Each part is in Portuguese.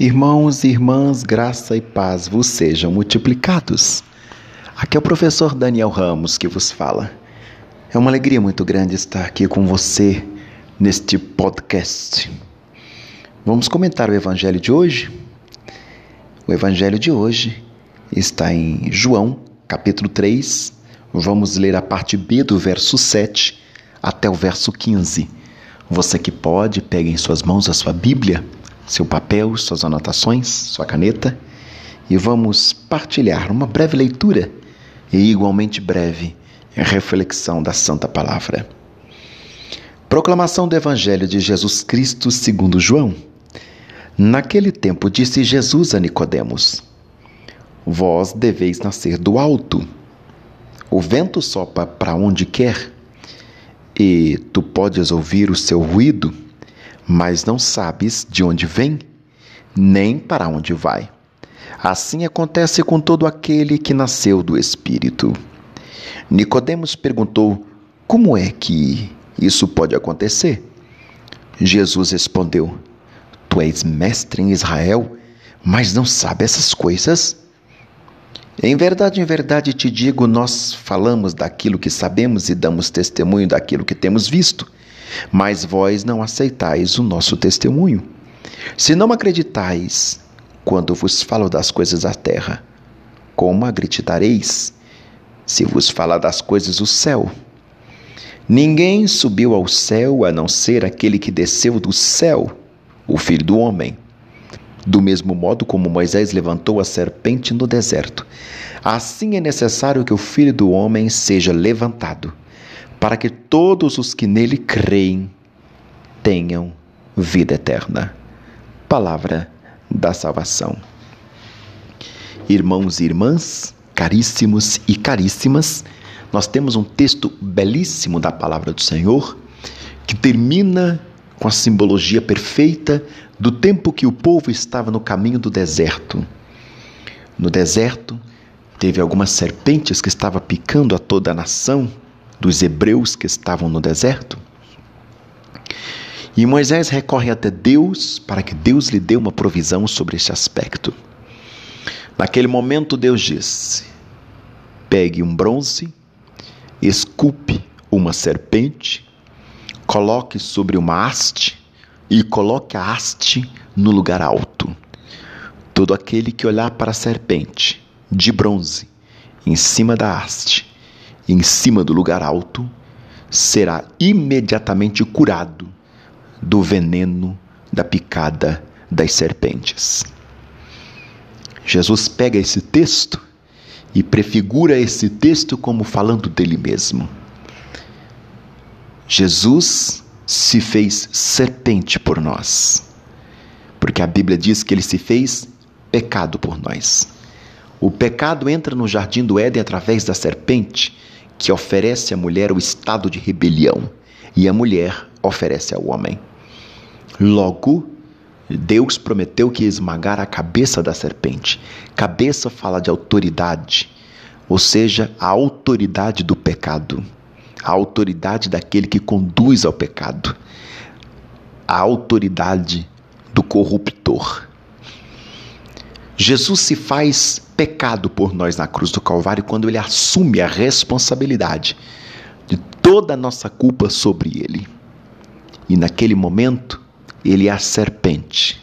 Irmãos e irmãs, graça e paz vos sejam multiplicados. Aqui é o professor Daniel Ramos que vos fala. É uma alegria muito grande estar aqui com você neste podcast. Vamos comentar o evangelho de hoje? O evangelho de hoje está em João, capítulo 3. Vamos ler a parte B do verso 7 até o verso 15. Você que pode, pegue em suas mãos a sua Bíblia seu papel, suas anotações, sua caneta e vamos partilhar uma breve leitura e igualmente breve reflexão da Santa Palavra. Proclamação do Evangelho de Jesus Cristo segundo João. Naquele tempo disse Jesus a Nicodemos: Vós deveis nascer do alto. O vento sopra para onde quer, e tu podes ouvir o seu ruído, mas não sabes de onde vem, nem para onde vai. Assim acontece com todo aquele que nasceu do Espírito. Nicodemos perguntou: Como é que isso pode acontecer? Jesus respondeu: Tu és mestre em Israel, mas não sabe essas coisas? Em verdade, em verdade te digo, nós falamos daquilo que sabemos e damos testemunho daquilo que temos visto mas vós não aceitais o nosso testemunho. Se não acreditais quando vos falo das coisas da terra, como acreditareis se vos falar das coisas do céu? Ninguém subiu ao céu a não ser aquele que desceu do céu, o Filho do Homem. Do mesmo modo como Moisés levantou a serpente no deserto, assim é necessário que o Filho do Homem seja levantado para que todos os que nele creem tenham vida eterna. Palavra da salvação. Irmãos e irmãs, caríssimos e caríssimas, nós temos um texto belíssimo da palavra do Senhor que termina com a simbologia perfeita do tempo que o povo estava no caminho do deserto. No deserto, teve algumas serpentes que estavam picando a toda a nação dos hebreus que estavam no deserto. E Moisés recorre até Deus para que Deus lhe dê uma provisão sobre esse aspecto. Naquele momento, Deus disse: pegue um bronze, esculpe uma serpente, coloque sobre uma haste e coloque a haste no lugar alto. Todo aquele que olhar para a serpente de bronze em cima da haste em cima do lugar alto, será imediatamente curado do veneno da picada das serpentes. Jesus pega esse texto e prefigura esse texto como falando dele mesmo. Jesus se fez serpente por nós, porque a Bíblia diz que ele se fez pecado por nós. O pecado entra no jardim do Éden através da serpente que oferece à mulher o estado de rebelião e a mulher oferece ao homem. Logo, Deus prometeu que ia esmagar a cabeça da serpente. Cabeça fala de autoridade, ou seja, a autoridade do pecado, a autoridade daquele que conduz ao pecado, a autoridade do corruptor. Jesus se faz pecado por nós na cruz do Calvário quando ele assume a responsabilidade de toda a nossa culpa sobre ele. E naquele momento, ele é a serpente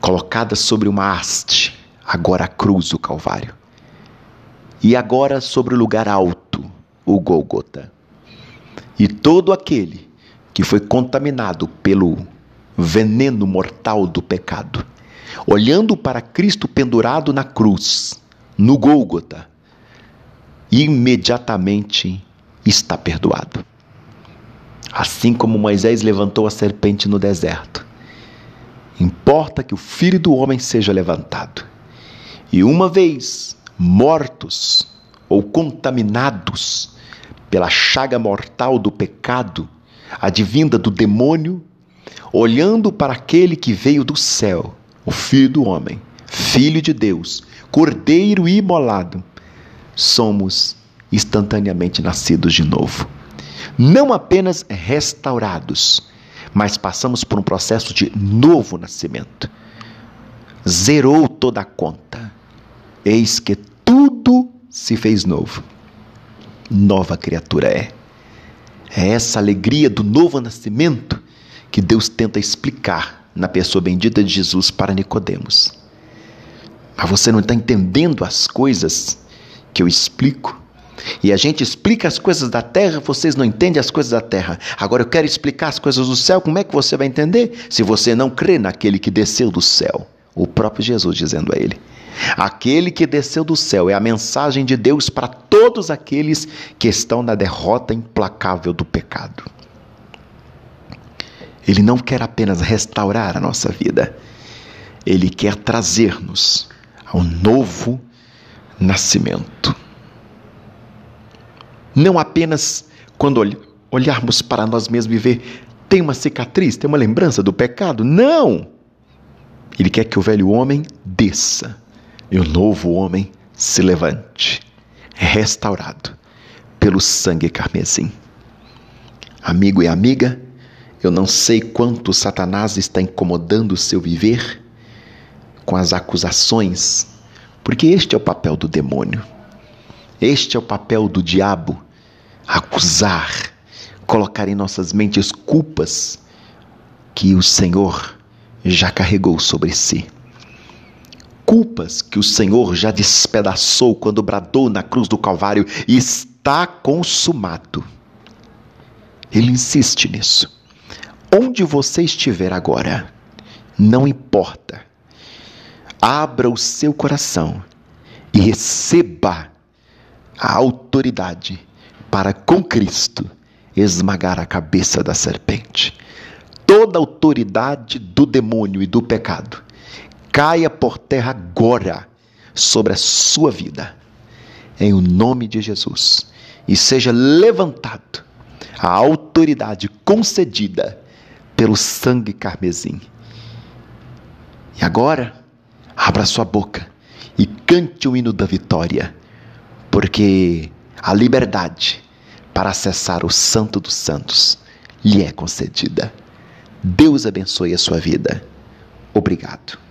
colocada sobre uma haste, agora a cruz do Calvário. E agora sobre o lugar alto, o Golgota. E todo aquele que foi contaminado pelo veneno mortal do pecado olhando para Cristo pendurado na cruz, no Gólgota, imediatamente está perdoado. Assim como Moisés levantou a serpente no deserto, importa que o filho do homem seja levantado. E uma vez mortos ou contaminados pela chaga mortal do pecado, advinda do demônio, olhando para aquele que veio do céu, o Filho do Homem, Filho de Deus, Cordeiro imolado, somos instantaneamente nascidos de novo. Não apenas restaurados, mas passamos por um processo de novo nascimento. zerou toda a conta. Eis que tudo se fez novo. Nova criatura é. É essa alegria do novo nascimento que Deus tenta explicar na pessoa bendita de Jesus para Nicodemos. Mas você não está entendendo as coisas que eu explico. E a gente explica as coisas da terra, vocês não entendem as coisas da terra. Agora eu quero explicar as coisas do céu, como é que você vai entender se você não crê naquele que desceu do céu? O próprio Jesus dizendo a ele: Aquele que desceu do céu é a mensagem de Deus para todos aqueles que estão na derrota implacável do pecado. Ele não quer apenas restaurar a nossa vida, ele quer trazer-nos ao novo nascimento. Não apenas quando olharmos para nós mesmos e ver tem uma cicatriz, tem uma lembrança do pecado. Não! Ele quer que o velho homem desça e o novo homem se levante, restaurado pelo sangue carmesim. Amigo e amiga, eu não sei quanto Satanás está incomodando o seu viver com as acusações, porque este é o papel do demônio. Este é o papel do diabo: acusar, colocar em nossas mentes culpas que o Senhor já carregou sobre si. Culpas que o Senhor já despedaçou quando bradou na cruz do Calvário e está consumado. Ele insiste nisso. Onde você estiver agora, não importa. Abra o seu coração e receba a autoridade para com Cristo esmagar a cabeça da serpente. Toda autoridade do demônio e do pecado caia por terra agora sobre a sua vida, em o nome de Jesus, e seja levantado a autoridade concedida pelo sangue carmesim. E agora, abra sua boca e cante o hino da vitória, porque a liberdade para acessar o Santo dos Santos lhe é concedida. Deus abençoe a sua vida. Obrigado.